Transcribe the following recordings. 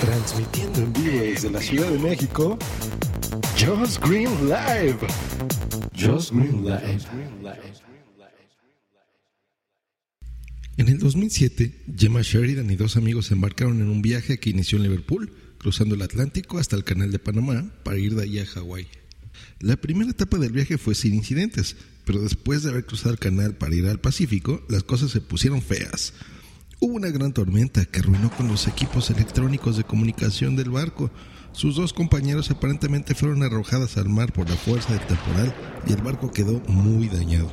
Transmitiendo en vivo desde la Ciudad de México, Just Green Live. Just Green Live. En el 2007, Gemma Sheridan y dos amigos se embarcaron en un viaje que inició en Liverpool, cruzando el Atlántico hasta el Canal de Panamá para ir de allí a Hawái. La primera etapa del viaje fue sin incidentes, pero después de haber cruzado el canal para ir al Pacífico, las cosas se pusieron feas. Hubo una gran tormenta que arruinó con los equipos electrónicos de comunicación del barco. Sus dos compañeros aparentemente fueron arrojadas al mar por la fuerza del temporal y el barco quedó muy dañado.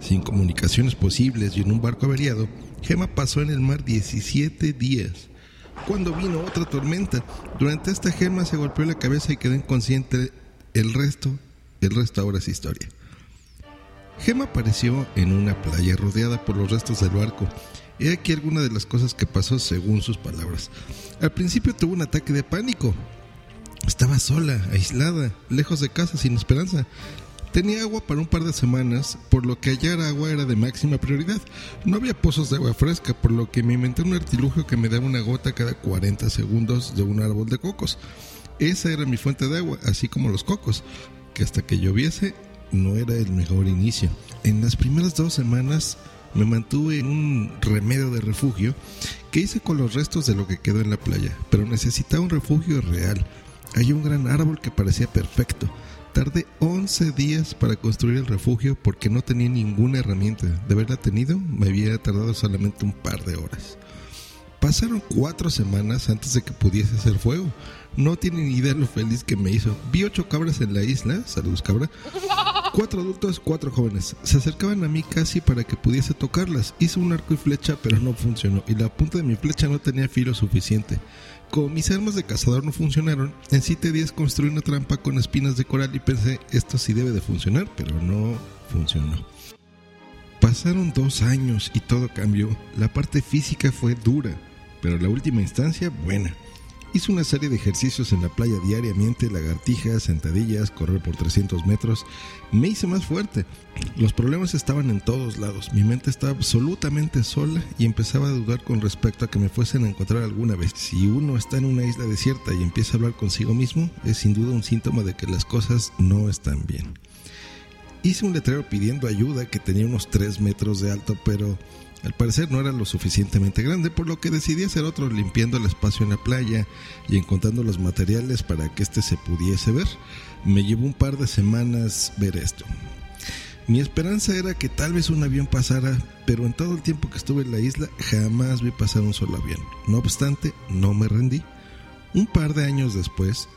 Sin comunicaciones posibles y en un barco averiado, Gemma pasó en el mar 17 días. Cuando vino otra tormenta, durante esta Gemma se golpeó la cabeza y quedó inconsciente. El resto, el resto ahora es historia. Gemma apareció en una playa rodeada por los restos del barco. He aquí alguna de las cosas que pasó según sus palabras. Al principio tuvo un ataque de pánico. Estaba sola, aislada, lejos de casa, sin esperanza. Tenía agua para un par de semanas, por lo que hallar agua era de máxima prioridad. No había pozos de agua fresca, por lo que me inventé un artilugio que me daba una gota cada 40 segundos de un árbol de cocos. Esa era mi fuente de agua, así como los cocos, que hasta que lloviese no era el mejor inicio. En las primeras dos semanas me mantuve en un remedio de refugio que hice con los restos de lo que quedó en la playa, pero necesitaba un refugio real. Hay un gran árbol que parecía perfecto. Tardé 11 días para construir el refugio porque no tenía ninguna herramienta. De haberla tenido, me había tardado solamente un par de horas. Pasaron cuatro semanas antes de que pudiese hacer fuego. No tienen idea lo feliz que me hizo. Vi ocho cabras en la isla. Saludos, cabra. Cuatro adultos, cuatro jóvenes. Se acercaban a mí casi para que pudiese tocarlas. Hice un arco y flecha, pero no funcionó. Y la punta de mi flecha no tenía filo suficiente. Como mis armas de cazador no funcionaron, en siete días construí una trampa con espinas de coral y pensé, esto sí debe de funcionar, pero no funcionó. Pasaron dos años y todo cambió. La parte física fue dura, pero la última instancia buena. Hice una serie de ejercicios en la playa diariamente, lagartijas, sentadillas, correr por 300 metros. Me hice más fuerte. Los problemas estaban en todos lados. Mi mente estaba absolutamente sola y empezaba a dudar con respecto a que me fuesen a encontrar alguna vez. Si uno está en una isla desierta y empieza a hablar consigo mismo, es sin duda un síntoma de que las cosas no están bien. Hice un letrero pidiendo ayuda que tenía unos 3 metros de alto, pero al parecer no era lo suficientemente grande, por lo que decidí hacer otro limpiando el espacio en la playa y encontrando los materiales para que este se pudiese ver. Me llevó un par de semanas ver esto. Mi esperanza era que tal vez un avión pasara, pero en todo el tiempo que estuve en la isla jamás vi pasar un solo avión. No obstante, no me rendí. Un par de años después,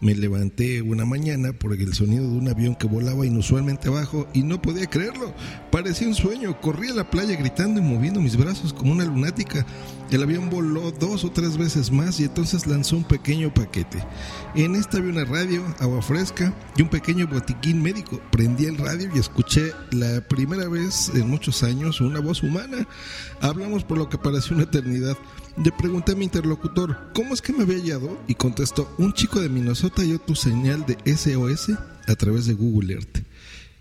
me levanté una mañana por el sonido de un avión que volaba inusualmente bajo y no podía creerlo. Parecía un sueño. Corrí a la playa gritando y moviendo mis brazos como una lunática. El avión voló dos o tres veces más y entonces lanzó un pequeño paquete. En esta había una radio, agua fresca y un pequeño botiquín médico. Prendí el radio y escuché la primera vez en muchos años una voz humana. Hablamos por lo que pareció una eternidad. Le pregunté a mi interlocutor cómo es que me había hallado y contestó, un chico de Minnesota dio tu señal de SOS a través de Google Earth.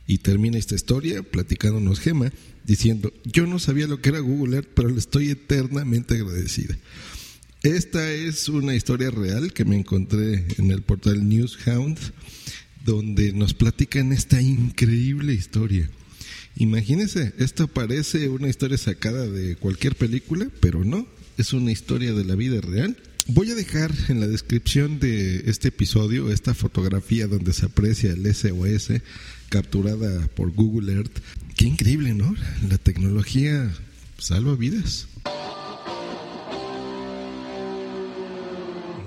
Y termina esta historia platicándonos Gema diciendo, yo no sabía lo que era Google Earth, pero le estoy eternamente agradecida. Esta es una historia real que me encontré en el portal Newshound, donde nos platican esta increíble historia. Imagínense, esto parece una historia sacada de cualquier película, pero no, es una historia de la vida real. Voy a dejar en la descripción de este episodio esta fotografía donde se aprecia el SOS capturada por Google Earth. Qué increíble, ¿no? La tecnología salva vidas.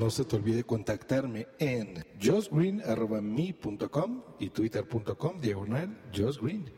No se te olvide contactarme en justgreen.me.com y twitter.com diagonal justgreen.